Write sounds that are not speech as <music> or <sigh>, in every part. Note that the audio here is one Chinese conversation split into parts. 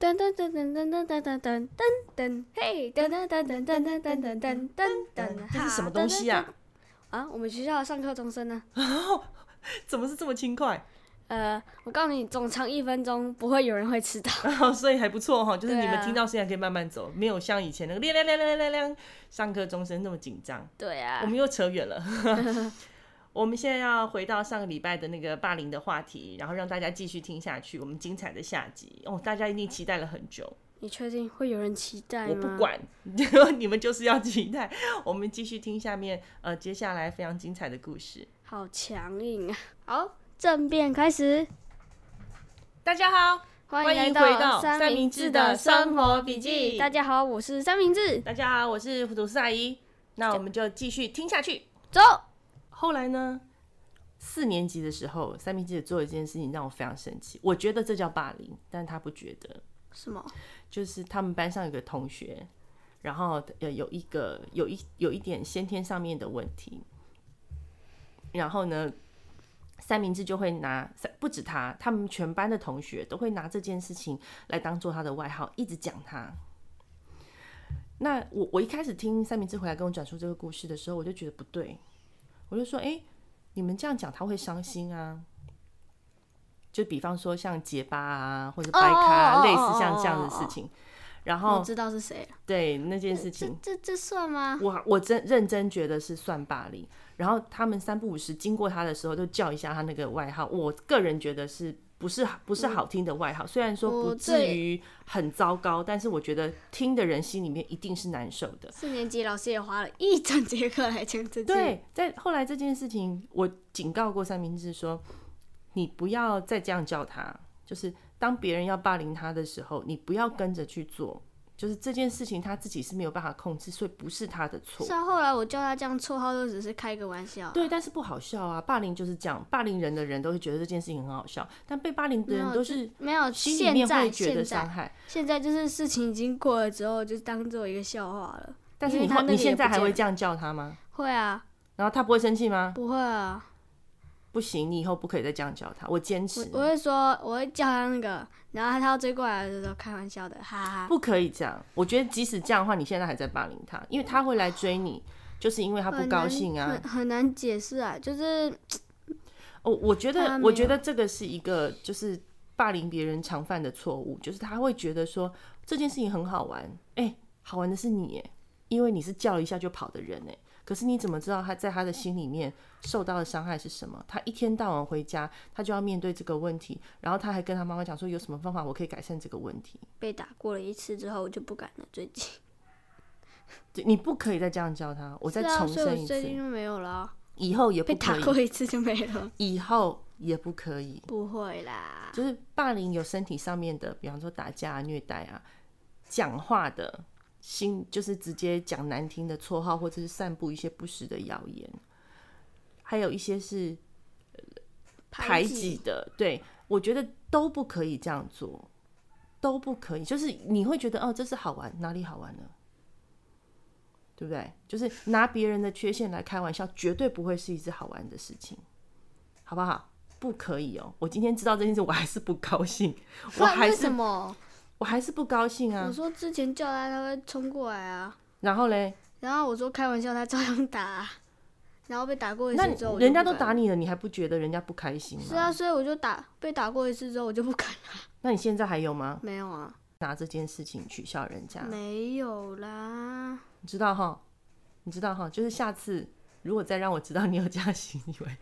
噔噔噔噔噔噔噔噔噔噔，嘿，噔噔噔噔噔噔噔噔噔噔噔，这是什么东西啊？啊，我们学校上课钟声呢？<laughs> 怎么是这么轻快？呃，我告诉你，总长一分钟，不会有人会迟到，<laughs> 所以还不错哈。就是你们听到声音可以慢慢走，没有像以前那个亮亮亮亮亮亮上课钟声那么紧张。对啊，我们又扯远了。我们现在要回到上个礼拜的那个霸凌的话题，然后让大家继续听下去。我们精彩的下集哦，大家一定期待了很久。你确定会有人期待吗？我不管，<laughs> 你们就是要期待。我们继续听下面呃接下来非常精彩的故事。好强硬啊！好，正片开始。大家好，欢迎回到三明治的生活笔记。大家好，我是三明治。大家好，我是吐司阿姨。那我们就继续听下去，走。后来呢？四年级的时候，三明治做了一件事情让我非常生气。我觉得这叫霸凌，但他不觉得。什么？就是他们班上有个同学，然后呃有一个有一有一点先天上面的问题。然后呢，三明治就会拿，不止他，他们全班的同学都会拿这件事情来当做他的外号，一直讲他。那我我一开始听三明治回来跟我讲述这个故事的时候，我就觉得不对。我就说，哎、欸，你们这样讲他会伤心啊。就比方说像结巴啊，或者掰开啊，类似像这样的事情。然后我知道是谁。对那件事情，这这这算吗？我我真认真觉得是算霸凌。然后他们三不五时经过他的时候，就叫一下他那个外号。我个人觉得是。不是不是好听的外号，虽然说不至于很糟糕，但是我觉得听的人心里面一定是难受的。四年级老师也花了一整节课来讲这件。对，在后来这件事情，我警告过三明治说，你不要再这样叫他，就是当别人要霸凌他的时候，你不要跟着去做。就是这件事情他自己是没有办法控制，所以不是他的错。是啊，后来我叫他这样绰号都只是开个玩笑。对，但是不好笑啊！霸凌就是这样，霸凌人的人都会觉得这件事情很好笑，但被霸凌的人都是没有心里面会觉得伤害现。现在就是事情已经过了之后，就当做一个笑话了。但是你会，你现在还会这样叫他吗？会啊。然后他不会生气吗？不会啊。不行，你以后不可以再这样叫他。我坚持。我，我会说，我会叫他那个，然后他要追过来的时候开玩笑的，哈哈。不可以这样。我觉得即使这样的话，你现在还在霸凌他，因为他会来追你，就是因为他不高兴啊。很难解释啊，就是。哦，我觉得，我觉得这个是一个就是霸凌别人常犯的错误，就是他会觉得说这件事情很好玩，哎、欸，好玩的是你，哎，因为你是叫一下就跑的人，哎。可是你怎么知道他在他的心里面受到的伤害是什么？他一天到晚回家，他就要面对这个问题，然后他还跟他妈妈讲说，有什么方法我可以改善这个问题？被打过了一次之后，我就不敢了。最近，<laughs> 你不可以再这样教他。我再重申一次，最近就没有了。以后也不可以。被打过一次就没了。以后也不可以。不会啦。就是霸凌有身体上面的，比方说打架啊、虐待啊、讲话的。心就是直接讲难听的绰号，或者是散布一些不实的谣言，还有一些是排挤的。对，我觉得都不可以这样做，都不可以。就是你会觉得哦，这是好玩，哪里好玩呢？对不对？就是拿别人的缺陷来开玩笑，绝对不会是一件好玩的事情，好不好？不可以哦。我今天知道这件事，我还是不高兴。我还是什么？我还是不高兴啊！我说之前叫他，他会冲过来啊。然后嘞？然后我说开玩笑，他照样打啊。然后被打过一次之后，人家都打你了，你还不觉得人家不开心吗？是啊，所以我就打，被打过一次之后，我就不敢了。那你现在还有吗？没有啊。拿这件事情取笑人家？没有啦。你知道哈？你知道哈？就是下次如果再让我知道你有这样行为。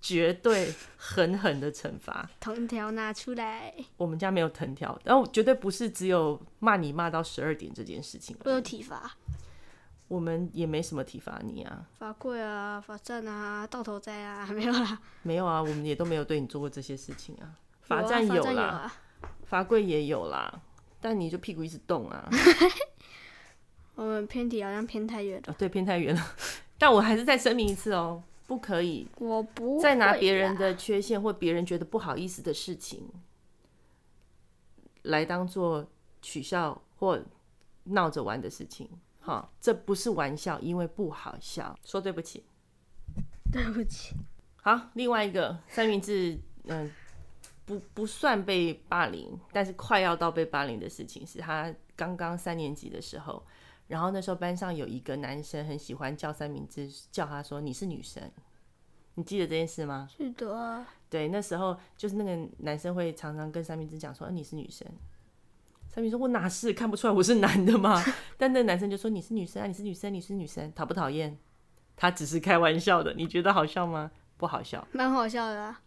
绝对狠狠的惩罚，藤条拿出来。我们家没有藤条，然后绝对不是只有骂你骂到十二点这件事情。会有体罚？我们也没什么体罚你啊，罚跪啊，罚站啊，倒头栽啊，没有啦。没有啊，我们也都没有对你做过这些事情啊。罚站有啦，罚跪也有啦，但你就屁股一直动啊。<laughs> 我们偏题好像偏太远了。对，偏太远了。但我还是再声明一次哦。不可以，我不再拿别人的缺陷或别人觉得不好意思的事情来当做取笑或闹着玩的事情。哈，这不是玩笑，因为不好笑。说对不起，对不起。好，另外一个三明治，嗯，不不算被霸凌，但是快要到被霸凌的事情，是他刚刚三年级的时候，然后那时候班上有一个男生很喜欢叫三明治，叫他说你是女生，你记得这件事吗？是的。对，那时候就是那个男生会常常跟三明治讲说，啊，你是女生。三明治说，我哪是看不出来我是男的吗？<laughs> 但那男生就说你是女生啊，你是女生，你是女生，讨不讨厌？他只是开玩笑的，你觉得好笑吗？不好笑，蛮好笑的啊。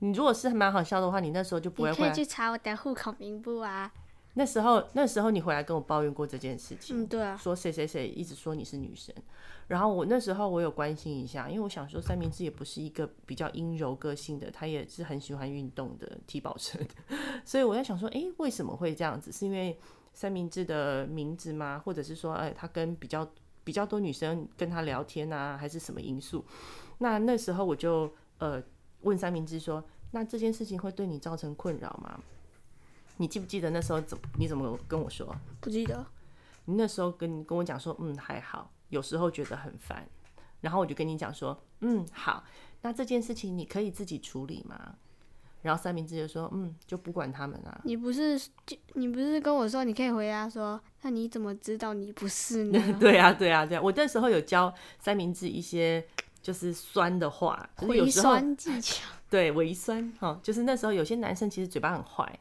你如果是蛮好笑的话，你那时候就不会。你可以去查我的户口名簿啊。那时候，那时候你回来跟我抱怨过这件事情，嗯，对啊，说谁谁谁一直说你是女神，然后我那时候我有关心一下，因为我想说三明治也不是一个比较阴柔个性的，他也是很喜欢运动的体保生，<laughs> 所以我在想说，哎，为什么会这样子？是因为三明治的名字吗？或者是说，哎，他跟比较比较多女生跟他聊天啊，还是什么因素？那那时候我就呃问三明治说，那这件事情会对你造成困扰吗？你记不记得那时候怎你怎么跟我说？不记得。你那时候跟跟我讲说，嗯，还好，有时候觉得很烦。然后我就跟你讲说，嗯，好，那这件事情你可以自己处理吗？然后三明治就说，嗯，就不管他们啊。你不是就你不是跟我说你可以回答说，那你怎么知道你不是呢？<laughs> 对啊，对啊，对啊。我那时候有教三明治一些就是酸的话，微酸技巧。<laughs> 对，微酸哈，就是那时候有些男生其实嘴巴很坏。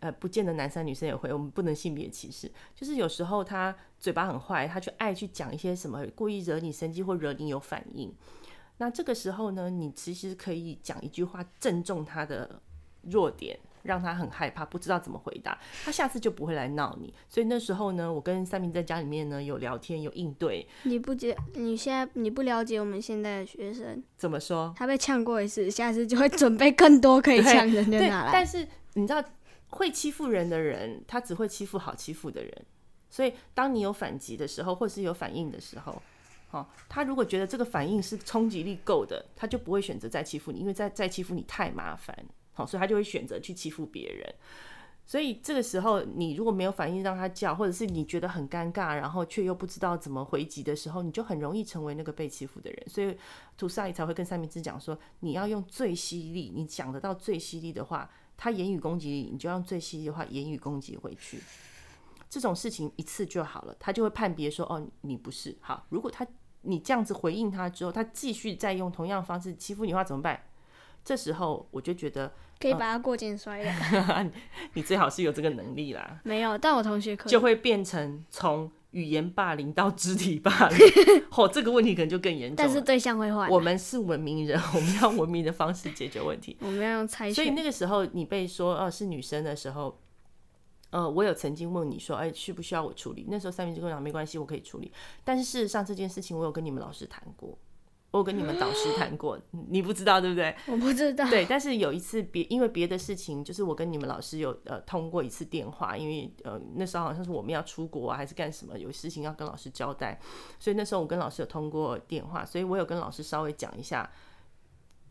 呃，不见得男生女生也会，我们不能性别歧视。就是有时候他嘴巴很坏，他就爱去讲一些什么，故意惹你生气或惹你有反应。那这个时候呢，你其实可以讲一句话，正中他的弱点，让他很害怕，不知道怎么回答，他下次就不会来闹你。所以那时候呢，我跟三明在家里面呢有聊天，有应对。你不解，你现在你不了解我们现在的学生怎么说？他被呛过一次，下次就会准备更多可以呛人的拿来。但是你知道。会欺负人的人，他只会欺负好欺负的人。所以，当你有反击的时候，或是有反应的时候，哦，他如果觉得这个反应是冲击力够的，他就不会选择再欺负你，因为再再欺负你太麻烦。好，所以他就会选择去欺负别人。所以这个时候，你如果没有反应让他叫，或者是你觉得很尴尬，然后却又不知道怎么回击的时候，你就很容易成为那个被欺负的人。所以，吐司阿姨才会跟三明治讲说，你要用最犀利，你讲得到最犀利的话。他言语攻击你，你就用最细的话言语攻击回去。这种事情一次就好了，他就会判别说：“哦，你不是好。”如果他你这样子回应他之后，他继续再用同样的方式欺负你的话，怎么办？这时候我就觉得可以把他过肩摔了。呃、<laughs> 你最好是有这个能力啦。没有，但我同学可以。就会变成从语言霸凌到肢体霸凌。<laughs> 哦，这个问题可能就更严重。但是对象会换。我们是文明人，<laughs> 我们要文明的方式解决问题。我们要用猜。所以那个时候你被说哦是女生的时候，呃，我有曾经问你说，哎，需不需要我处理？那时候三明治跟我讲没关系，我可以处理。但是事实上这件事情我有跟你们老师谈过。我跟你们导师谈过，你不知道对不对？我不知道。对，但是有一次别因为别的事情，就是我跟你们老师有呃通过一次电话，因为呃那时候好像是我们要出国啊，还是干什么，有事情要跟老师交代，所以那时候我跟老师有通过电话，所以我有跟老师稍微讲一下。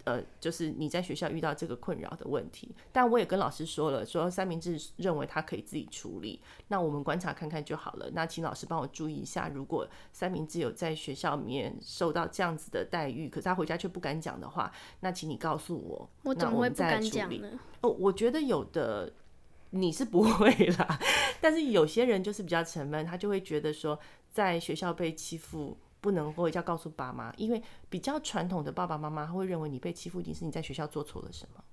呃，就是你在学校遇到这个困扰的问题，但我也跟老师说了，说三明治认为他可以自己处理，那我们观察看看就好了。那请老师帮我注意一下，如果三明治有在学校里面受到这样子的待遇，可是他回家却不敢讲的话，那请你告诉我，我怎么会不敢讲呢？哦，我觉得有的你是不会啦，<laughs> 但是有些人就是比较沉闷，他就会觉得说在学校被欺负。不能回家告诉爸妈，因为比较传统的爸爸妈妈会认为你被欺负，一定是你在学校做错了什么。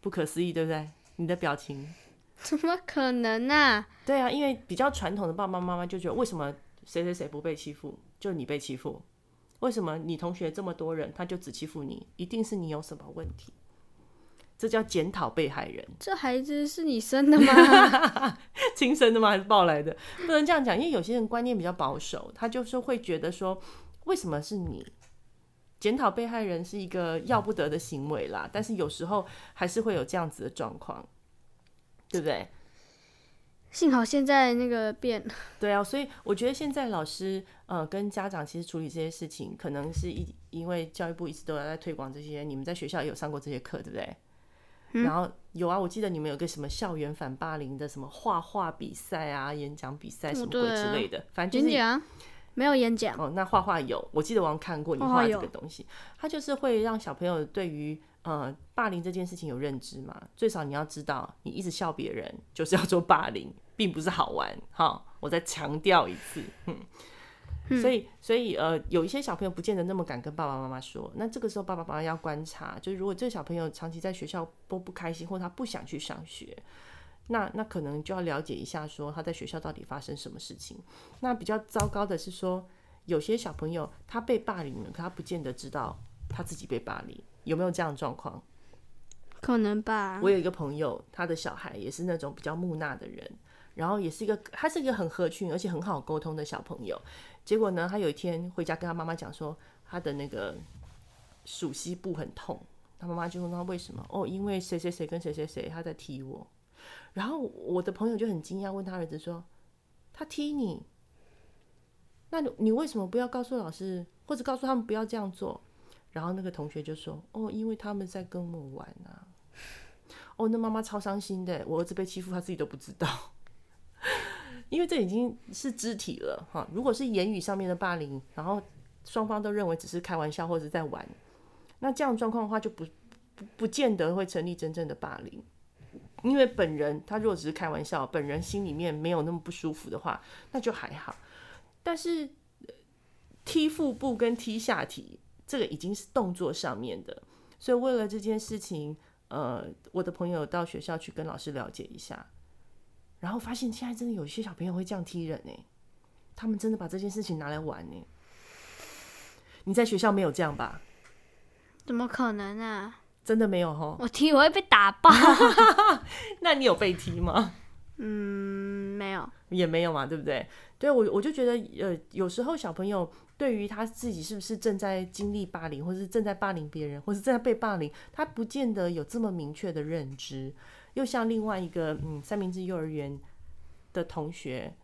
不可思议，对不对？你的表情怎么可能呢？对啊，因为比较传统的爸爸妈妈就觉得，为什么谁谁谁不被欺负，就你被欺负？为什么你同学这么多人，他就只欺负你？一定是你有什么问题。这叫检讨被害人。这孩子是你生的吗？<laughs> 亲生的吗？还是抱来的？不能这样讲，因为有些人观念比较保守，他就是会觉得说，为什么是你？检讨被害人是一个要不得的行为啦。但是有时候还是会有这样子的状况，对不对？幸好现在那个变。<laughs> 对啊，所以我觉得现在老师呃跟家长其实处理这些事情，可能是一因为教育部一直都有在推广这些，你们在学校也有上过这些课，对不对？然后有啊，我记得你们有个什么校园反霸凌的什么画画比赛啊、演讲比赛什么鬼之类的，反正就是没有演讲哦。那画画有，我记得我看过你画这个东西，它就是会让小朋友对于呃，霸凌这件事情有认知嘛？最少你要知道，你一直笑别人就是要做霸凌，并不是好玩。好，我再强调一次，嗯。所以，所以，呃，有一些小朋友不见得那么敢跟爸爸妈妈说。那这个时候，爸爸妈妈要观察，就是如果这个小朋友长期在学校都不开心，或他不想去上学，那那可能就要了解一下，说他在学校到底发生什么事情。那比较糟糕的是说，有些小朋友他被霸凌了，可他不见得知道他自己被霸凌，有没有这样的状况？可能吧。我有一个朋友，他的小孩也是那种比较木讷的人，然后也是一个，他是一个很合群而且很好沟通的小朋友。结果呢，他有一天回家跟他妈妈讲说，他的那个鼠蹊部很痛。他妈妈就问他为什么？哦，因为谁谁谁跟谁谁谁他在踢我。然后我的朋友就很惊讶，问他儿子说：“他踢你？那你你为什么不要告诉老师，或者告诉他们不要这样做？”然后那个同学就说：“哦，因为他们在跟我玩啊。”哦，那妈妈超伤心的，我儿子被欺负，他自己都不知道。因为这已经是肢体了哈，如果是言语上面的霸凌，然后双方都认为只是开玩笑或者在玩，那这样状况的话就不不不见得会成立真正的霸凌。因为本人他如果只是开玩笑，本人心里面没有那么不舒服的话，那就还好。但是踢腹部跟踢下体，这个已经是动作上面的，所以为了这件事情，呃，我的朋友到学校去跟老师了解一下。然后发现现在真的有些小朋友会这样踢人呢，他们真的把这件事情拿来玩呢。你在学校没有这样吧？怎么可能啊？真的没有哦？我踢我会被打爆。<laughs> <laughs> 那你有被踢吗？嗯，没有，也没有嘛，对不对？对，我我就觉得，呃，有时候小朋友对于他自己是不是正在经历霸凌，或是正在霸凌别人，或是正在被霸凌，他不见得有这么明确的认知。又像另外一个嗯三明治幼儿园的同学，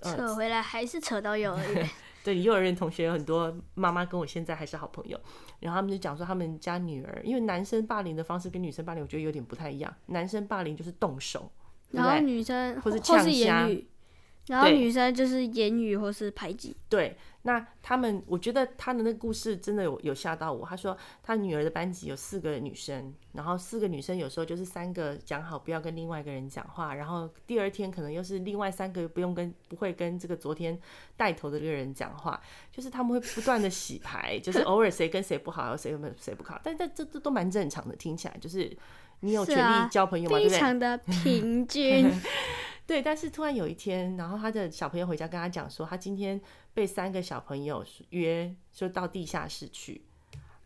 呃、扯回来还是扯到幼儿园。<laughs> 对，幼儿园同学有很多妈妈跟我现在还是好朋友，然后他们就讲说他们家女儿，因为男生霸凌的方式跟女生霸凌我觉得有点不太一样，男生霸凌就是动手，然后女生或是或是言语，然后女生就是言语或是排挤，对。那他们，我觉得他的那个故事真的有有吓到我。他说他女儿的班级有四个女生，然后四个女生有时候就是三个讲好不要跟另外一个人讲话，然后第二天可能又是另外三个不用跟不会跟这个昨天带头的这个人讲话，就是他们会不断的洗牌，就是偶尔谁跟谁不好，谁跟谁不好，但但这这都蛮正常的，听起来就是你有权利交朋友嘛，对不对？非常的平均。<laughs> 对，但是突然有一天，然后他的小朋友回家跟他讲说，他今天被三个小朋友约，说到地下室去。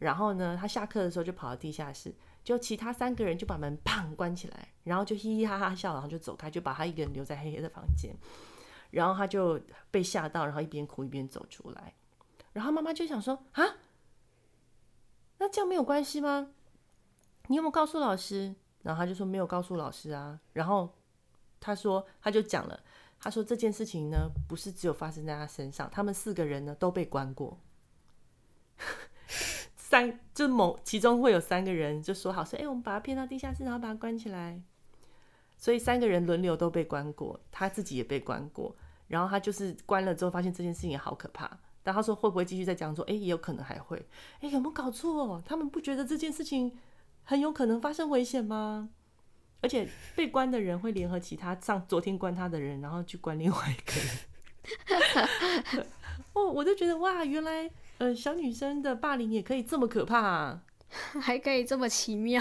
然后呢，他下课的时候就跑到地下室，就其他三个人就把门砰关起来，然后就嘻嘻哈哈笑，然后就走开，就把他一个人留在黑黑的房间。然后他就被吓到，然后一边哭一边走出来。然后妈妈就想说啊，那这样没有关系吗？你有没有告诉老师？然后他就说没有告诉老师啊。然后。他说，他就讲了，他说这件事情呢，不是只有发生在他身上，他们四个人呢都被关过，<laughs> 三就某其中会有三个人就说好说，哎、我们把他骗到地下室，然后把他关起来，所以三个人轮流都被关过，他自己也被关过，然后他就是关了之后发现这件事情也好可怕，但他说会不会继续再讲说，哎、也有可能还会，哎、有没有搞错？他们不觉得这件事情很有可能发生危险吗？<laughs> 而且被关的人会联合其他上昨天关他的人，然后去关另外一个人。哦，我就觉得哇，原来呃小女生的霸凌也可以这么可怕，还可以这么奇妙。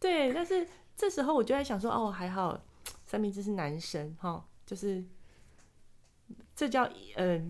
对，但是这时候我就在想说，哦，还好三明治是男生哈，就是这叫呃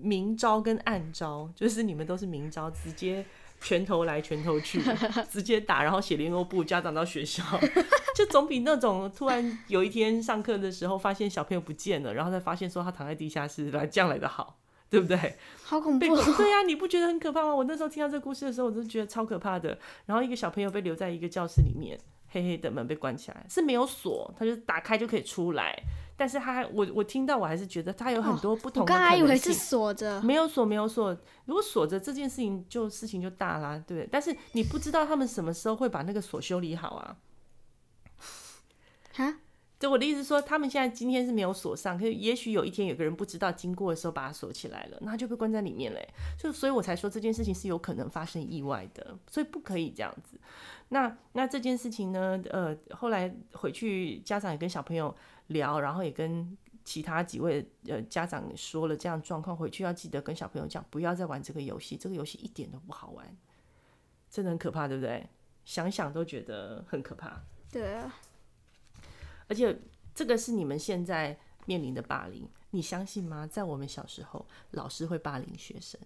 明招跟暗招，就是你们都是明招，直接。拳头来拳头去，<laughs> 直接打，然后写联络簿，家长到学校，<laughs> 就总比那种突然有一天上课的时候发现小朋友不见了，然后再发现说他躺在地下室来这样来的好，<laughs> 对不对？好恐怖！对呀、啊，你不觉得很可怕吗？我那时候听到这个故事的时候，我就觉得超可怕的。然后一个小朋友被留在一个教室里面，黑黑的门被关起来，是没有锁，他就打开就可以出来。但是他还我我听到我还是觉得他有很多不同刚还以为是锁着，没有锁没有锁。如果锁着这件事情就事情就大啦，对不对？但是你不知道他们什么时候会把那个锁修理好啊？哈就我的意思说，他们现在今天是没有锁上，可是也许有一天有个人不知道经过的时候把它锁起来了，那他就被关在里面嘞。就所以我才说这件事情是有可能发生意外的，所以不可以这样子。那那这件事情呢？呃，后来回去家长也跟小朋友聊，然后也跟其他几位呃家长说了这样状况，回去要记得跟小朋友讲，不要再玩这个游戏，这个游戏一点都不好玩，真的很可怕，对不对？想想都觉得很可怕。对啊。而且这个是你们现在面临的霸凌，你相信吗？在我们小时候，老师会霸凌学生。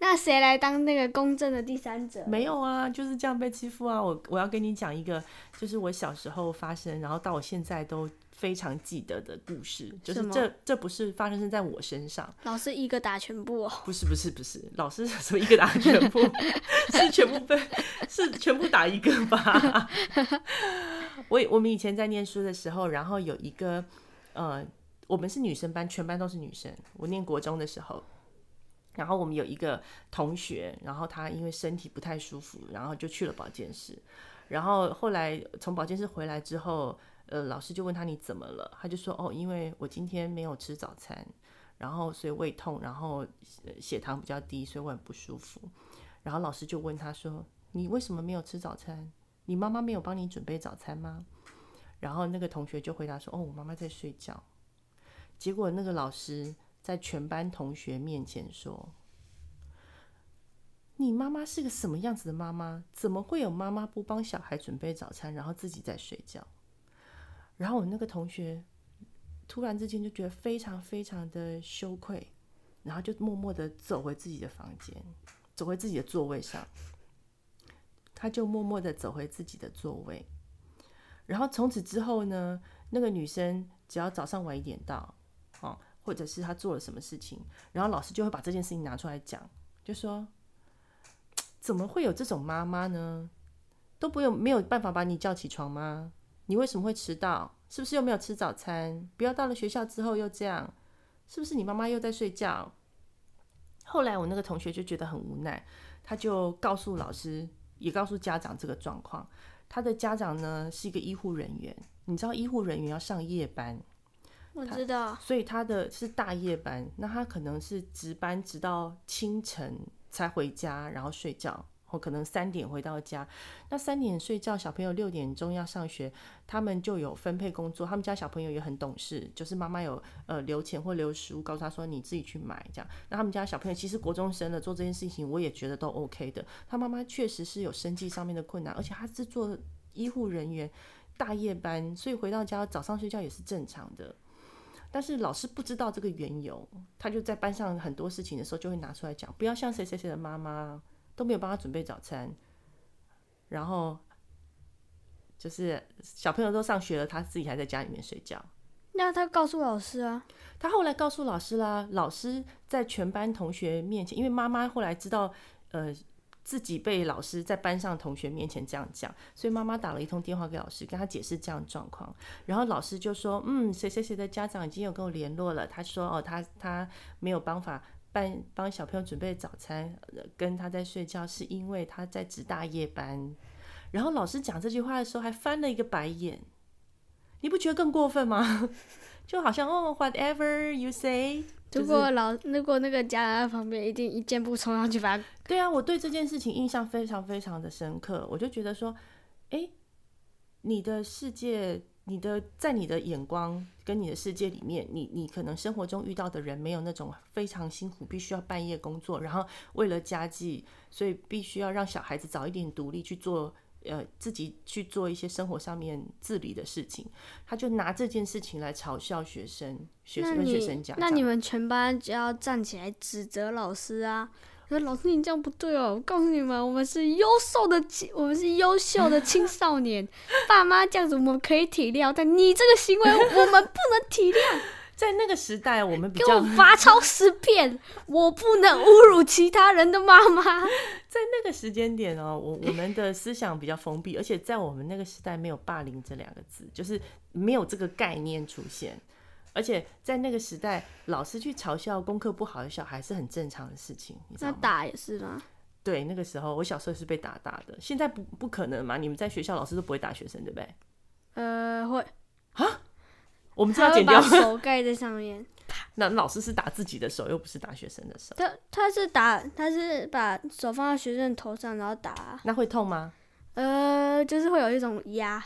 那谁来当那个公正的第三者？没有啊，就是这样被欺负啊！我我要跟你讲一个，就是我小时候发生，然后到我现在都非常记得的故事。就是这这不是发生在我身上，老师一个打全部哦？不是不是不是，老师什么一个打全部？<laughs> 是全部被是全部打一个吧？<laughs> 我我们以前在念书的时候，然后有一个呃，我们是女生班，全班都是女生。我念国中的时候，然后我们有一个同学，然后他因为身体不太舒服，然后就去了保健室。然后后来从保健室回来之后，呃，老师就问他你怎么了？他就说哦，因为我今天没有吃早餐，然后所以胃痛，然后血糖比较低，所以我很不舒服。然后老师就问他说，你为什么没有吃早餐？你妈妈没有帮你准备早餐吗？然后那个同学就回答说：“哦，我妈妈在睡觉。”结果那个老师在全班同学面前说：“你妈妈是个什么样子的妈妈？怎么会有妈妈不帮小孩准备早餐，然后自己在睡觉？”然后我那个同学突然之间就觉得非常非常的羞愧，然后就默默的走回自己的房间，走回自己的座位上。他就默默的走回自己的座位，然后从此之后呢，那个女生只要早上晚一点到，哦，或者是他做了什么事情，然后老师就会把这件事情拿出来讲，就说怎么会有这种妈妈呢？都不用没有办法把你叫起床吗？你为什么会迟到？是不是又没有吃早餐？不要到了学校之后又这样，是不是你妈妈又在睡觉？后来我那个同学就觉得很无奈，他就告诉老师。也告诉家长这个状况，他的家长呢是一个医护人员，你知道医护人员要上夜班，我知道，所以他的是大夜班，那他可能是值班直到清晨才回家，然后睡觉。我可能三点回到家，那三点睡觉，小朋友六点钟要上学，他们就有分配工作。他们家小朋友也很懂事，就是妈妈有呃留钱或留食物，告诉他说你自己去买这样。那他们家小朋友其实国中生了，做这件事情我也觉得都 OK 的。他妈妈确实是有生计上面的困难，而且他是做医护人员大夜班，所以回到家早上睡觉也是正常的。但是老师不知道这个缘由，他就在班上很多事情的时候就会拿出来讲，不要像谁谁谁的妈妈。都没有帮他准备早餐，然后就是小朋友都上学了，他自己还在家里面睡觉。那他告诉老师啊？他后来告诉老师啦。老师在全班同学面前，因为妈妈后来知道，呃，自己被老师在班上同学面前这样讲，所以妈妈打了一通电话给老师，跟他解释这样状况。然后老师就说：“嗯，谁谁谁的家长已经有跟我联络了。”他说：“哦，他他没有办法。”帮帮小朋友准备早餐，跟他在睡觉，是因为他在值大夜班。然后老师讲这句话的时候，还翻了一个白眼。你不觉得更过分吗？<laughs> 就好像哦，whatever you say。如果老如果那个家人在旁边，一定一箭步冲上去把他。对啊，我对这件事情印象非常非常的深刻。我就觉得说，哎，你的世界。你的在你的眼光跟你的世界里面，你你可能生活中遇到的人没有那种非常辛苦，必须要半夜工作，然后为了家计，所以必须要让小孩子早一点独立去做，呃，自己去做一些生活上面自理的事情。他就拿这件事情来嘲笑学生，学生跟学生讲，那你们全班就要站起来指责老师啊！说老师，你这样不对哦！我告诉你们，我们是优秀的，我们是优秀的青 <laughs> 少年。爸妈这样子我们可以体谅，但你这个行为我们不能体谅。在那个时代，我们比较给我罚抄十遍，<laughs> 我不能侮辱其他人的妈妈。在那个时间点哦，我我们的思想比较封闭，而且在我们那个时代没有霸凌这两个字，就是没有这个概念出现。而且在那个时代，老师去嘲笑功课不好的小孩是很正常的事情？那打也是吗？对，那个时候我小时候是被打大的，现在不不可能嘛？你们在学校老师都不会打学生，对不对？呃，会。我们这要剪掉，把手盖在上面。<laughs> 那老师是打自己的手，又不是打学生的手。他他是打，他是把手放在学生头上，然后打。那会痛吗？呃，就是会有一种压。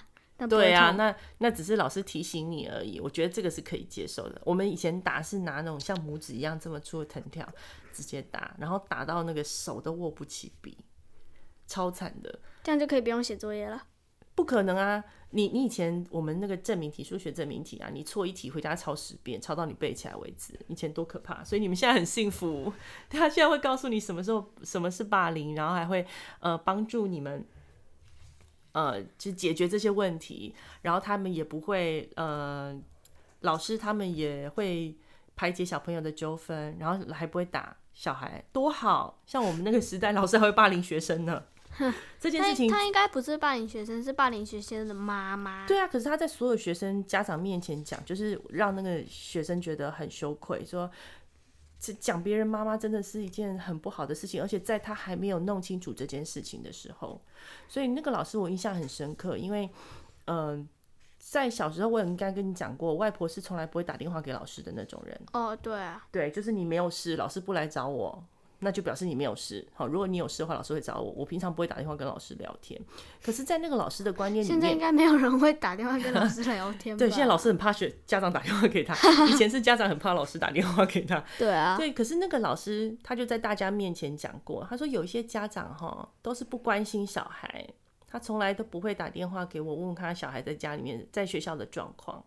对啊，那那只是老师提醒你而已。我觉得这个是可以接受的。我们以前打是拿那种像拇指一样这么粗的藤条直接打，然后打到那个手都握不起笔，超惨的。这样就可以不用写作业了？不可能啊！你你以前我们那个证明题，数学证明题啊，你错一题回家抄十遍，抄到你背起来为止。以前多可怕！所以你们现在很幸福，他现在会告诉你什么时候 <laughs> 什么是霸凌，然后还会呃帮助你们。呃，就解决这些问题，然后他们也不会呃，老师他们也会排解小朋友的纠纷，然后还不会打小孩，多好！像我们那个时代，老师还会霸凌学生呢。<laughs> 这件事情他，他应该不是霸凌学生，是霸凌学生的妈妈。对啊，可是他在所有学生家长面前讲，就是让那个学生觉得很羞愧，说。讲别人妈妈真的是一件很不好的事情，而且在他还没有弄清楚这件事情的时候，所以那个老师我印象很深刻，因为，嗯、呃，在小时候我也应该跟你讲过，外婆是从来不会打电话给老师的那种人。哦，对啊，对，就是你没有事，老师不来找我。那就表示你没有事，好。如果你有事的话，老师会找我。我平常不会打电话跟老师聊天，可是，在那个老师的观念里面，现在应该没有人会打电话跟老师聊天吧？<laughs> 对，现在老师很怕学家长打电话给他，以前是家长很怕老师打电话给他。<laughs> 对啊，对。可是那个老师他就在大家面前讲过，他说有一些家长哈都是不关心小孩，他从来都不会打电话给我问问他小孩在家里面在学校的状况。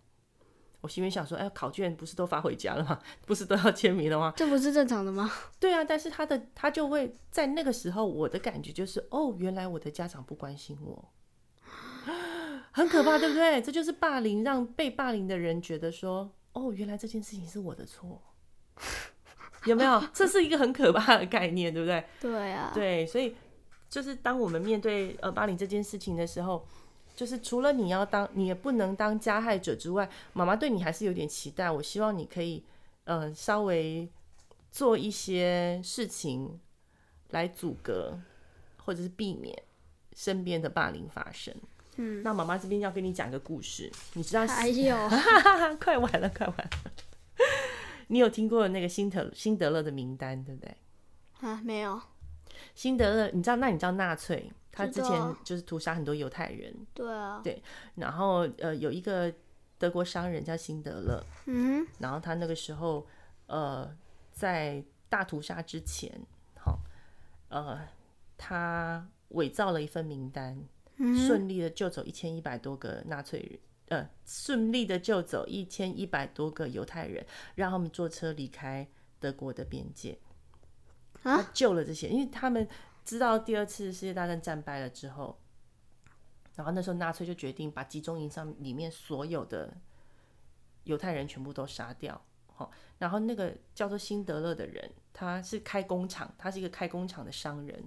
我心里想说，哎、欸，考卷不是都发回家了吗？<laughs> 不是都要签名了吗？这不是正常的吗？<laughs> 对啊，但是他的他就会在那个时候，我的感觉就是，哦，原来我的家长不关心我，<gasps> 很可怕，对不对？这就是霸凌，让被霸凌的人觉得说，哦，原来这件事情是我的错，有没有？这是一个很可怕的概念，对不对？对啊，对，所以就是当我们面对呃霸凌这件事情的时候。就是除了你要当，你也不能当加害者之外，妈妈对你还是有点期待。我希望你可以，呃，稍微做一些事情来阻隔或者是避免身边的霸凌发生。嗯，那妈妈这边要跟你讲个故事，你知道？还有，快完了，快完了。<laughs> 你有听过那个辛特辛德勒的名单，对不对？啊，没有。辛德勒，你知道？那你知道纳粹？他之前就是屠杀很多犹太人，对啊，对，然后呃有一个德国商人叫辛德勒，嗯，然后他那个时候呃在大屠杀之前，好，呃他伪造了一份名单，顺利的救走一千一百多个纳粹人，呃顺利的救走一千一百多个犹太人，让他们坐车离开德国的边界，他救了这些，因为他们。知道第二次世界大战战败了之后，然后那时候纳粹就决定把集中营上里面所有的犹太人全部都杀掉。然后那个叫做辛德勒的人，他是开工厂，他是一个开工厂的商人。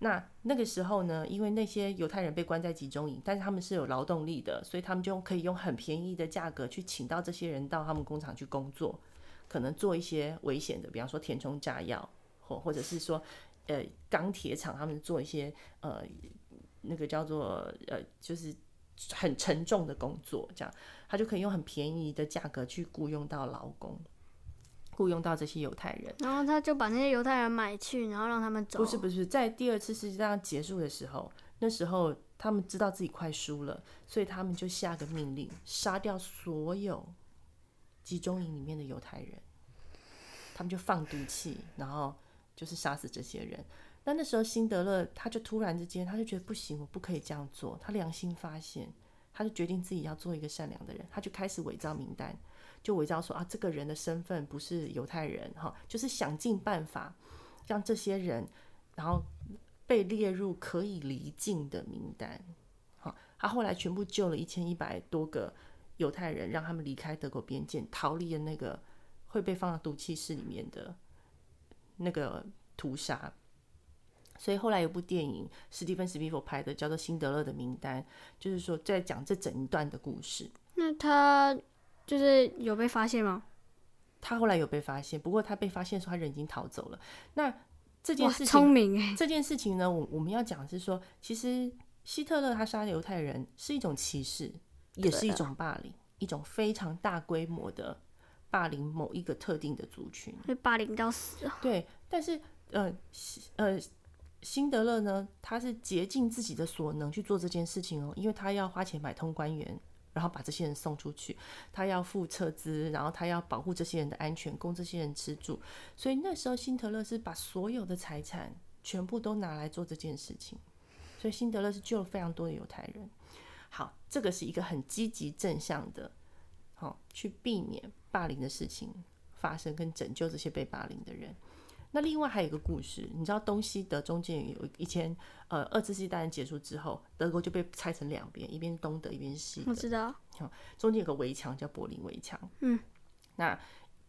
那那个时候呢，因为那些犹太人被关在集中营，但是他们是有劳动力的，所以他们就可以用很便宜的价格去请到这些人到他们工厂去工作，可能做一些危险的，比方说填充炸药，或或者是说。呃，钢铁厂他们做一些呃，那个叫做呃，就是很沉重的工作，这样他就可以用很便宜的价格去雇佣到劳工，雇佣到这些犹太人，然后他就把那些犹太人买去，然后让他们走。不是不是，在第二次世界大战结束的时候，那时候他们知道自己快输了，所以他们就下个命令，杀掉所有集中营里面的犹太人，他们就放毒气，然后。就是杀死这些人。那那时候，辛德勒他就突然之间，他就觉得不行，我不可以这样做。他良心发现，他就决定自己要做一个善良的人。他就开始伪造名单，就伪造说啊，这个人的身份不是犹太人，哈，就是想尽办法让这些人，然后被列入可以离境的名单。好，他后来全部救了一千一百多个犹太人，让他们离开德国边境，逃离了那个会被放到毒气室里面的。那个屠杀，所以后来有部电影，史蒂芬史蒂夫拍的，叫做《辛德勒的名单》，就是说在讲这整一段的故事。那他就是有被发现吗？他后来有被发现，不过他被发现的时候，他人已经逃走了。那这件事情，聪明欸。这件事情呢，我我们要讲的是说，其实希特勒他杀犹太人是一种歧视，也是一种霸凌，一种非常大规模的霸凌某一个特定的族群，被霸凌到死。对，但是呃呃，辛德勒呢，他是竭尽自己的所能去做这件事情哦，因为他要花钱买通官员，然后把这些人送出去，他要付撤资，然后他要保护这些人的安全，供这些人吃住，所以那时候辛德勒是把所有的财产全部都拿来做这件事情，所以辛德勒是救了非常多的犹太人。好，这个是一个很积极正向的，好，去避免霸凌的事情发生，跟拯救这些被霸凌的人。那另外还有一个故事，你知道东西德中间有以前呃二次世界大战结束之后，德国就被拆成两边，一边东德，一边西德。我知道。好，中间有个围墙叫柏林围墙。嗯。那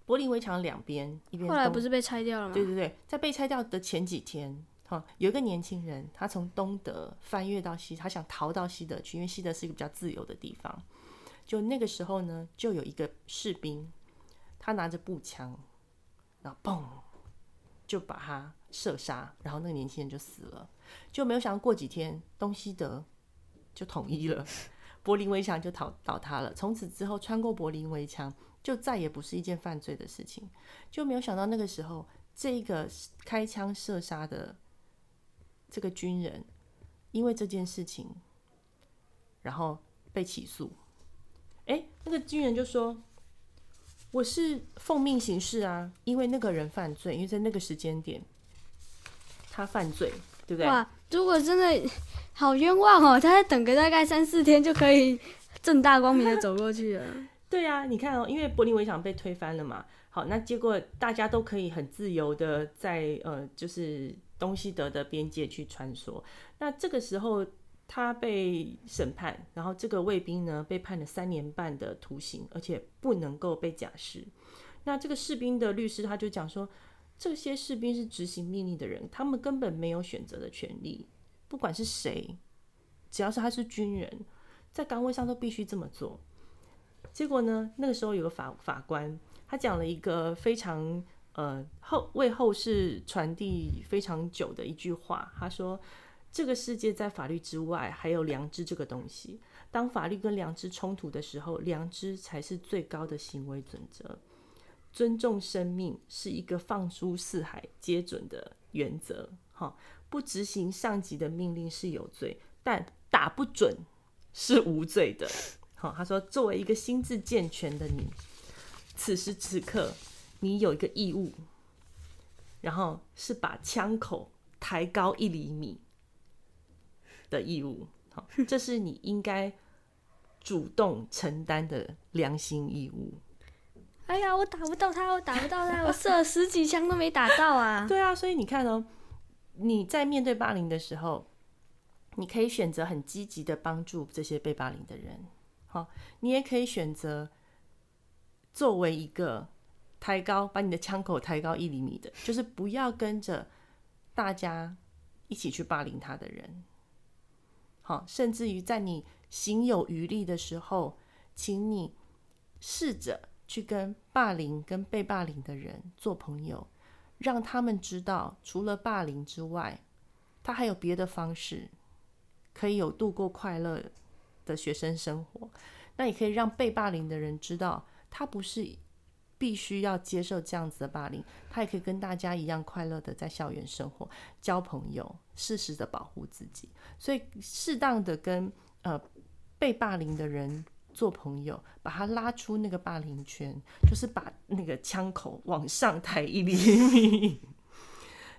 柏林围墙两边一边后来不是被拆掉了吗？对对对，在被拆掉的前几天，哈，有一个年轻人，他从东德翻越到西，他想逃到西德去，因为西德是一个比较自由的地方。就那个时候呢，就有一个士兵，他拿着步枪，然后嘣。就把他射杀，然后那个年轻人就死了。就没有想到过几天，东西德就统一了，<laughs> 柏林围墙就倒倒塌了。从此之后，穿过柏林围墙就再也不是一件犯罪的事情。就没有想到那个时候，这个开枪射杀的这个军人，因为这件事情，然后被起诉。军人就说。我是奉命行事啊，因为那个人犯罪，因为在那个时间点他犯罪，对不对？哇，如果真的好冤枉哦，他再等个大概三四天就可以正大光明的走过去了。<laughs> 对啊，你看哦，因为柏林围墙被推翻了嘛，好，那结果大家都可以很自由的在呃，就是东西德的边界去穿梭。那这个时候。他被审判，然后这个卫兵呢，被判了三年半的徒刑，而且不能够被假释。那这个士兵的律师他就讲说，这些士兵是执行命令的人，他们根本没有选择的权利。不管是谁，只要是他是军人，在岗位上都必须这么做。结果呢，那个时候有个法法官，他讲了一个非常呃后为后世传递非常久的一句话，他说。这个世界在法律之外还有良知这个东西。当法律跟良知冲突的时候，良知才是最高的行为准则。尊重生命是一个放诸四海皆准的原则。哈，不执行上级的命令是有罪，但打不准是无罪的。好，他说，作为一个心智健全的你，此时此刻你有一个义务，然后是把枪口抬高一厘米。的义务，好，这是你应该主动承担的良心义务。哎呀，我打不到他，我打不到他，我射了十几枪都没打到啊！对啊，所以你看哦，你在面对霸凌的时候，你可以选择很积极的帮助这些被霸凌的人，好，你也可以选择作为一个抬高，把你的枪口抬高一厘米的，就是不要跟着大家一起去霸凌他的人。好，甚至于在你行有余力的时候，请你试着去跟霸凌、跟被霸凌的人做朋友，让他们知道，除了霸凌之外，他还有别的方式可以有度过快乐的学生生活。那也可以让被霸凌的人知道，他不是必须要接受这样子的霸凌，他也可以跟大家一样快乐的在校园生活、交朋友。适时的保护自己，所以适当的跟呃被霸凌的人做朋友，把他拉出那个霸凌圈，就是把那个枪口往上抬一厘米。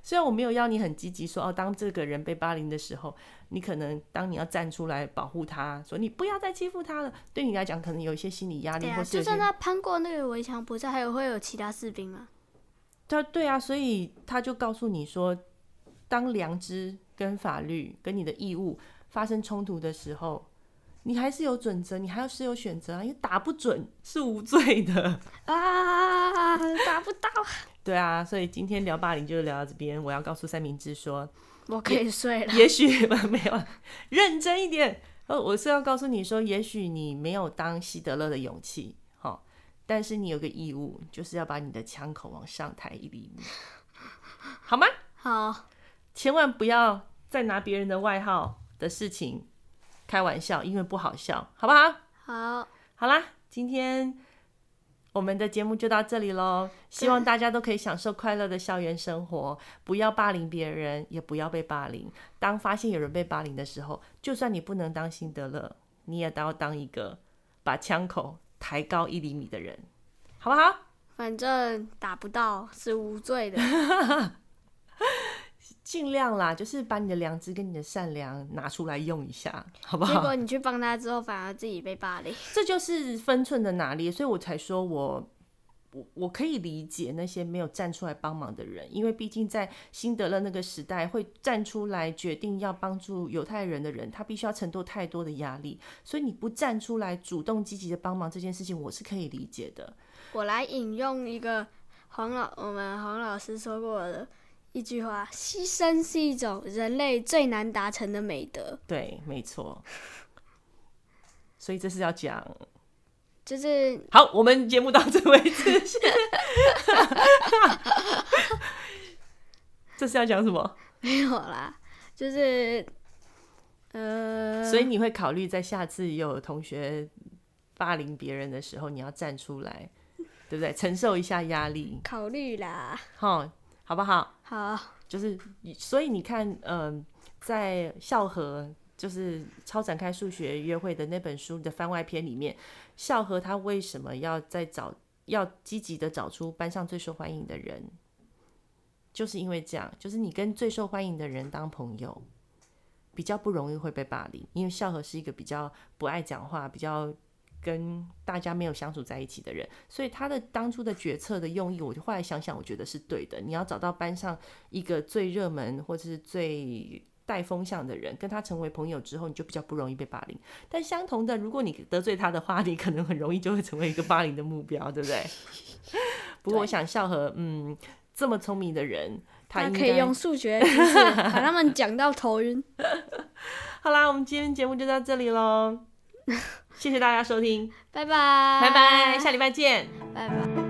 虽然我没有要你很积极说哦，当这个人被霸凌的时候，你可能当你要站出来保护他，说你不要再欺负他了，对你来讲可能有一些心理压力，或是就算他攀过那个围墙，不是还有会有其他士兵吗？他对啊，所以他就告诉你说。当良知跟法律跟你的义务发生冲突的时候，你还是有准则，你还是有选择啊，因为打不准是无罪的啊，打不到。对啊，所以今天聊霸凌就聊到这边。我要告诉三明治说，我可以睡了。也，也许没有，认真一点。我是要告诉你说，也许你没有当希德勒的勇气，但是你有个义务，就是要把你的枪口往上抬一厘米，好吗？好。千万不要再拿别人的外号的事情开玩笑，因为不好笑，好不好？好，好啦，今天我们的节目就到这里喽。希望大家都可以享受快乐的校园生活，不要霸凌别人，也不要被霸凌。当发现有人被霸凌的时候，就算你不能当辛德勒，你也都要当一个把枪口抬高一厘米的人，好不好？反正打不到是无罪的。<laughs> 尽量啦，就是把你的良知跟你的善良拿出来用一下，好不好？结果你去帮他之后，反而自己被霸凌，<laughs> 这就是分寸的拿捏。所以我才说我我我可以理解那些没有站出来帮忙的人，因为毕竟在辛德勒那个时代，会站出来决定要帮助犹太人的人，他必须要承受太多的压力。所以你不站出来主动积极的帮忙这件事情，我是可以理解的。我来引用一个黄老我们黄老师说过的。一句话，牺牲是一种人类最难达成的美德。对，没错。所以这是要讲，就是好，我们节目到这为止。这是要讲什么？<laughs> 没有啦，就是呃，所以你会考虑在下次有同学霸凌别人的时候，你要站出来，对不对？承受一下压力。考虑啦，好。好不好？好，就是所以你看，嗯、在校和就是超展开数学约会的那本书的番外篇里面，校和他为什么要再找，要积极的找出班上最受欢迎的人，就是因为这样，就是你跟最受欢迎的人当朋友，比较不容易会被霸凌，因为校和是一个比较不爱讲话，比较。跟大家没有相处在一起的人，所以他的当初的决策的用意，我就后来想想，我觉得是对的。你要找到班上一个最热门或者是最带风向的人，跟他成为朋友之后，你就比较不容易被霸凌。但相同的，如果你得罪他的话，你可能很容易就会成为一个霸凌的目标，对不对？<laughs> 不过我想笑和，嗯，这么聪明的人，他，他可以用数学知识把他们讲到头晕。<laughs> 好啦，我们今天节目就到这里喽。<laughs> 谢谢大家收听，拜拜，拜拜，下礼拜见，拜拜。